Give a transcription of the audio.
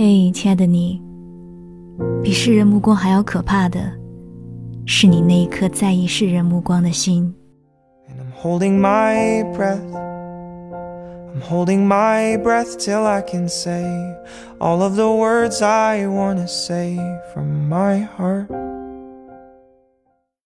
嘿、hey,，亲爱的你，比世人目光还要可怕的是你那一颗在意世人目光的心。And I'm holding my breath. I'm holding my breath till I can say all of the words I wanna say from my heart.